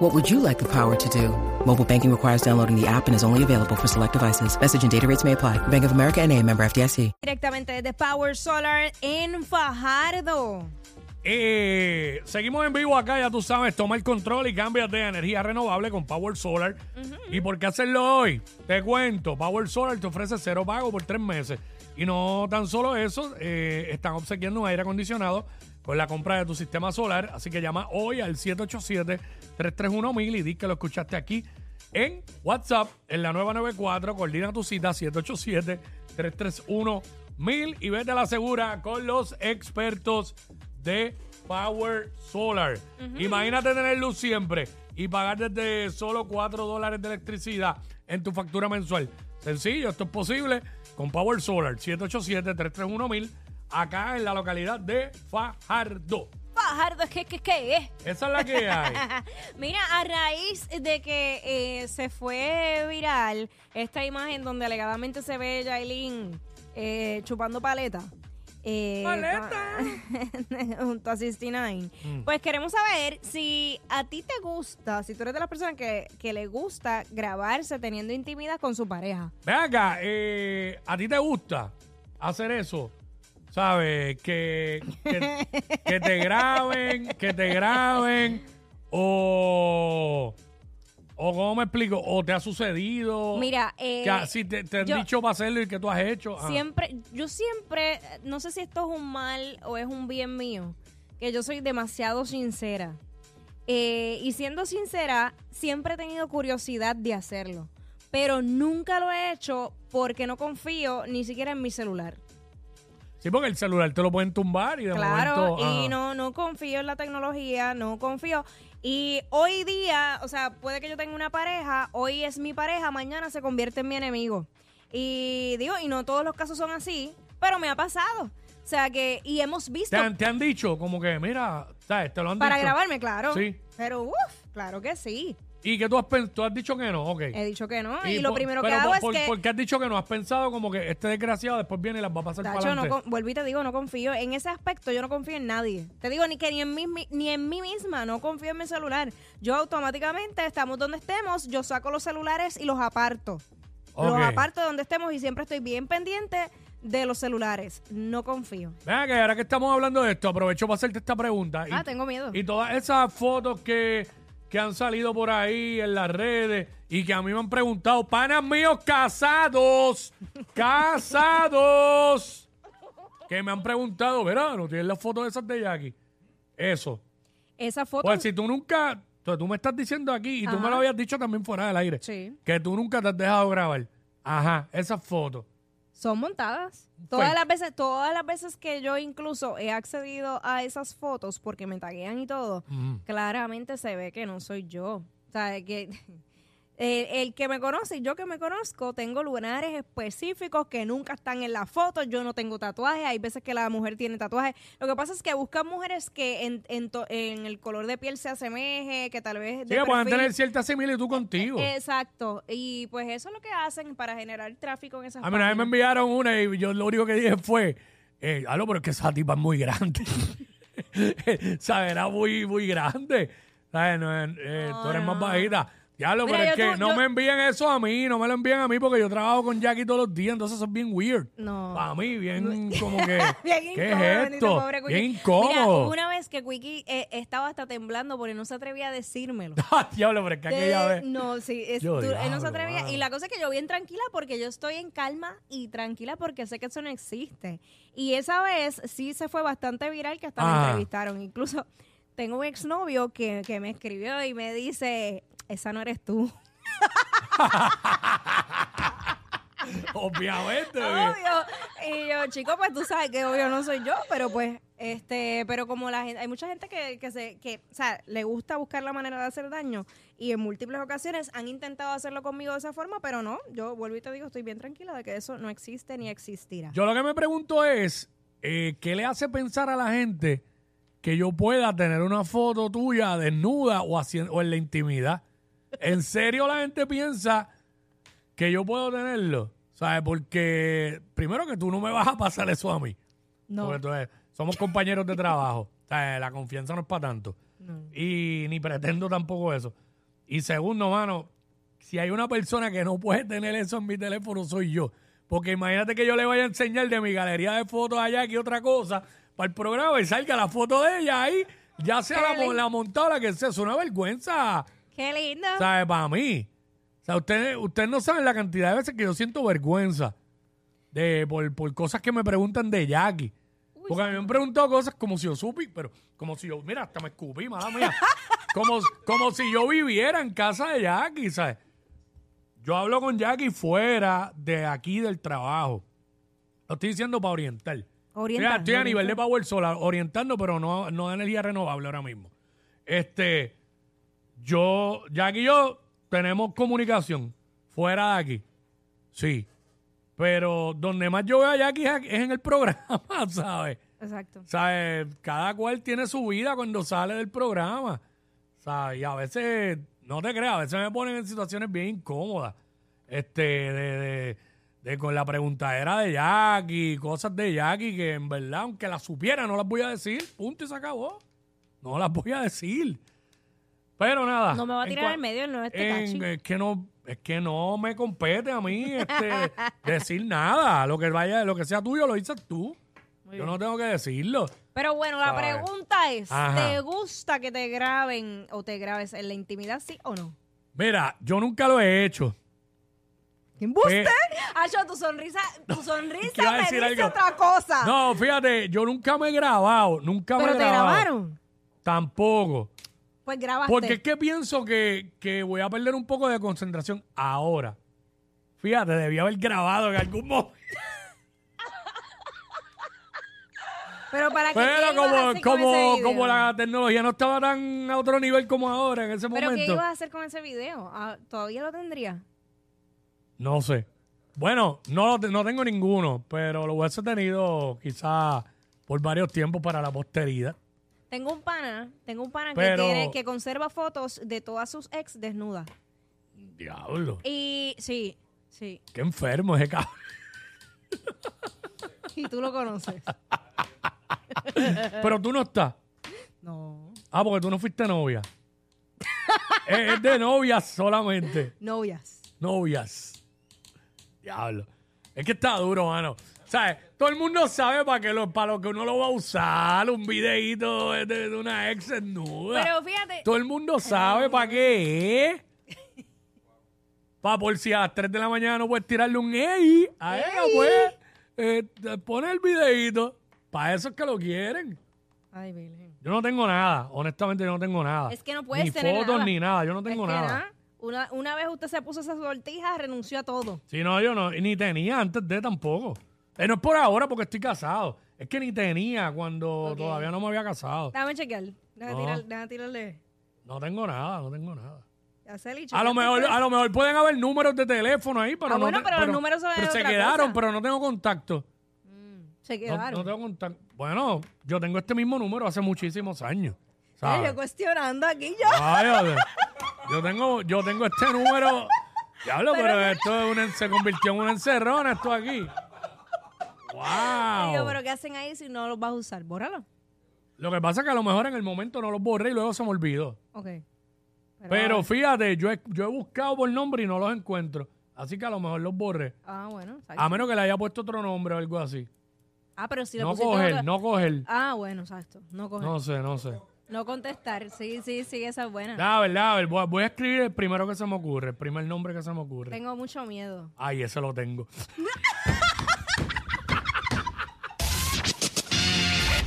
What would you like the power to do? Mobile banking requires downloading the app and is only available for select devices. Message and data rates may apply. Bank of America and a member FDIC. Directamente desde Power Solar en Fajardo. Eh, seguimos en vivo acá, ya tú sabes, toma el control y cambia de energía renovable con Power Solar. ¿Y por qué hacerlo hoy? Te cuento, Power Solar te ofrece cero pago por tres meses. Y no tan solo eso, eh, están obsequiando un aire acondicionado con la compra de tu sistema solar. Así que llama hoy al 787-331-1000 y di que lo escuchaste aquí en WhatsApp, en la nueva 94. Coordina tu cita 787-331-1000 y vete a la segura con los expertos de Power Solar. Imagínate tener luz siempre y pagar desde solo 4 dólares de electricidad en tu factura mensual. Sencillo, esto es posible con Power Solar 787-331-1000 acá en la localidad de Fajardo. Fajardo, ¿qué, qué, qué es? Esa es la que hay. Mira, a raíz de que eh, se fue viral esta imagen donde alegadamente se ve Yailin eh, chupando paleta. eh, ¡Paleta! junto a 69. Pues queremos saber si a ti te gusta, si tú eres de las personas que, que le gusta grabarse teniendo intimidad con su pareja. Ve acá, eh, ¿a ti te gusta hacer eso? ¿Sabes? Que, que, que te graben, que te graben, o, o ¿cómo me explico? ¿O te ha sucedido? Mira, eh, que si te, te han yo- dicho para hacerlo y que tú has hecho. Siempre, yo siempre, no sé si esto es un mal o es un bien mío, que yo soy demasiado sincera. Eh, y siendo sincera, siempre he tenido curiosidad de hacerlo, pero nunca lo he hecho porque no confío ni siquiera en mi celular. Sí, porque el celular te lo pueden tumbar y de Claro, momento... y ajá. no, no confío en la tecnología, no confío. Y hoy día, o sea, puede que yo tenga una pareja, hoy es mi pareja, mañana se convierte en mi enemigo. Y digo, y no todos los casos son así, pero me ha pasado. O sea que, y hemos visto ¿Te han, te han dicho como que, mira, ¿sabes? Te lo han para dicho. grabarme, claro. Sí. Pero uff, claro que sí. Y que tú has, tú has dicho que no, ok. He dicho que no. Y, lo por- primero que hago por, es por- que. ¿Por qué has dicho que no? Has pensado como que este desgraciado después viene y las va a pasar para no adelante. con- vuelvo y te digo, no confío. En ese aspecto yo no confío en nadie. Te digo ni que ni en mí, ni en mí misma, no confío en mi celular. Yo automáticamente, estamos donde estemos, yo saco los celulares y los aparto. Los aparto donde estemos y siempre estoy bien pendiente de los celulares. No confío. Venga, que ahora que estamos hablando de esto, aprovecho para hacerte esta pregunta. Ah, y, tengo miedo. Y todas esas fotos que, que han salido por ahí en las redes y que a mí me han preguntado, panas míos casados, casados, que me han preguntado, verá, ¿no tienes las fotos esas de Jackie? Eso. Esa foto. Pues si tú nunca, tú, me estás diciendo aquí y tú me lo habías dicho también fuera del aire, Sí. que tú nunca te has dejado grabar. Ajá, esas fotos. Son montadas. Todas las veces, todas las veces que yo incluso he accedido a esas fotos porque me taguean y todo, claramente se ve que no soy yo. O sea, que el, el que me conoce y yo que me conozco, tengo lugares específicos que nunca están en la foto. Yo no tengo tatuajes. Hay veces que la mujer tiene tatuajes. Lo que pasa es que buscan mujeres que en, en, to- en el color de piel se asemeje, que tal vez. Sí, de que puedan perfil- tener cierta similitud contigo. Exacto. Y pues eso es lo que hacen para generar tráfico en esas A mí una vez me páginas. enviaron una y yo lo único que dije fue, eh, algo, pero es que esa tipa es muy grande. ¿Sabes? Era muy, muy grande. ¿Sabes? No, eh, eh, tú eres más no. Diablo, Mira, pero es yo que tu- no yo- me envíen eso a mí, no me lo envíen a mí porque yo trabajo con Jackie todos los días, entonces eso es bien weird. No. Para mí, bien como que. Bien ¿Qué incómodo, es bendito esto? pobre Quickie. Bien Mira, incómodo. hubo una vez que Quickie eh, estaba hasta temblando porque no se atrevía a decírmelo. Diablo, pero es que aquella Eh, vez. No, sí, es Yo, él no diablo, se atrevía. mano. Y la cosa es que yo bien tranquila porque yo estoy en calma y tranquila porque sé que eso no existe. Y esa vez sí se fue bastante viral que hasta me Ah. entrevistaron. Incluso tengo un exnovio que, que me escribió y me dice, esa no eres tú. Obviamente. Obvio. Y yo, Pero chicos, pues tú sabes que obvio no soy yo, pero pues, este, pero como la gente, hay mucha gente que, que se, que, o sea, le gusta buscar la manera de hacer daño y en múltiples ocasiones han intentado hacerlo conmigo de esa forma, pero no, yo vuelvo y te digo, estoy bien tranquila de que eso no existe ni existirá. Yo lo que me pregunto es, eh, ¿qué le hace pensar a la gente que yo pueda tener una foto tuya desnuda o, haciendo, o en la intimidad? ¿En serio la gente piensa que yo puedo tenerlo? ¿Sabes? Porque primero que tú no me vas a pasar eso a mí. No. Porque eres- somos compañeros de trabajo. O sea, la confianza no es para tanto. No. Y ni pretendo tampoco eso. Y segundo, mano, si hay una persona que no puede tener eso en mi teléfono, soy yo. Porque imagínate que yo le vaya a enseñar de mi galería de fotos allá aquí otra cosa para el programa y salga la foto de ella ahí, ya sea la, la montada o la que sea. Es una vergüenza, Qué lindo. ¿sabes? Para mí. O sea, ustedes no saben la cantidad de veces que yo siento vergüenza de por, por cosas que me preguntan de Jackie. Porque a mí me han preguntado cosas como si yo supi, pero como si yo, mira, hasta me escupí, mala mía. como, como si yo viviera en casa de Jackie, ¿sabes? Yo hablo con Jackie fuera de aquí del trabajo. Lo estoy diciendo para orientar. Orientar, Estoy a- estoy a nivel de. Power Solar, orientando, pero no, no de energía renovable ahora mismo. Este, yo, Jackie y yo tenemos comunicación fuera de aquí. Sí. Pero donde más yo veo a Jackie es en el programa, ¿sabes? Exacto. ¿Sabes? Cada cual tiene su vida cuando sale del programa. ¿Sabes? Y a veces, no te creas, a veces me ponen en situaciones bien incómodas. Este, de, de, de con la preguntadera de Jackie, cosas de Jackie que en verdad, aunque las supiera, no las voy a decir. Punto y se acabó. No las voy a decir. Pero nada. No me va a tirar al medio el nuevo en- este es que no es que no me compete a mí este, decir nada lo que vaya lo que sea tuyo lo dices tú yo no tengo que decirlo Pero bueno, la ¿Sabes? pregunta es, Ajá. ¿te gusta que te graben o te grabes en la intimidad, sí o no? mira yo nunca lo he hecho ¿Qué embuste? Acho, tu sonrisa, tu sonrisa me dice algo. otra cosa. no fíjate yo nunca me he grabado nunca me Pero he te grabado grabaron. tampoco Pues grabaste. porque es que pienso que, que voy a perder un poco de concentración ahora fíjate debía haber grabado en algún momento Pero para qué pero ¿qué ibas a como como como la tecnología no estaba tan a otro nivel como ahora en ese ¿Pero qué momento ibas a hacer con ese video? Ah, ¿Todavía lo tendría? No sé. Bueno, no, no tengo ninguno, pero lo hubiese tenido quizá por varios tiempos para la posteridad. Tengo un pana, tengo un pana Pero- que tiene, que conserva fotos de todas sus ex desnudas. Diablo, Y sí, sí. qué enfermo ese cabrón. Y tú lo conoces. Pero tú no estás. No. Ah, porque tú no fuiste novia. es, es de novias solamente. Novias. Novias. Diablo. Es que está duro, mano. ¿Sabes? Todo el mundo sabe para qué lo, para lo que uno lo va a usar. Un videíto de, de una ex desnuda. Pero fíjate, Todo el mundo sabe para qué es. Para por si a las 3 de la mañana no puedes tirarle un ey a ella, pues. eh, pone el videíto. Para eso es que lo quieren. Ay, Virgen. Yo no tengo nada. Honestamente, yo no tengo nada. Es que no puedes Ni tener fotos nada. ni nada. Yo no tengo Es que nada. nada, Una, una vez usted se puso esa sortija, renunció a todo. Si no, yo no. y Ni tenía antes de tampoco. Eh, no es por ahora porque estoy casado. Es que ni tenía cuando Ok. todavía no me había casado. Déjame chequear. Déjame, No. tirar, déjame tirarle. No tengo nada, no tengo nada. A lo mejor, a lo mejor pueden haber números de teléfono ahí, pero Ah, no bueno, te- pero los números son de pero se otra quedaron, cosa. pero no tengo contacto. Se No, quedaron. no tengo contacto. Bueno, yo tengo este mismo número hace muchísimos años. Ay, ¿sabes? yo cuestionando aquí yo. Ay, yo tengo, yo tengo este número. Diablo, pero, esto es un- se convirtió en una encerrona esto aquí. Y yo, Wow. pero ¿qué hacen ahí si no los vas a usar? Bórralo. Lo que pasa es que a lo mejor en el momento no los borré y luego se me olvidó. Ok. Pero fíjate, yo he, yo he buscado por nombre y no los encuentro. Así que a lo mejor los borré. Ah, bueno. exacto. A menos que le haya puesto otro nombre o algo así. Ah, pero si le No pusiste coger, no coger. Ah, bueno, exacto. No coger. No. No sé, no sé. contestar. Sí, sí, sí, esa es buena. La verdad, a ver, voy a, voy a escribir el primero que se me ocurre, el primer nombre que se me ocurre. Tengo mucho miedo. Ay, ese lo tengo.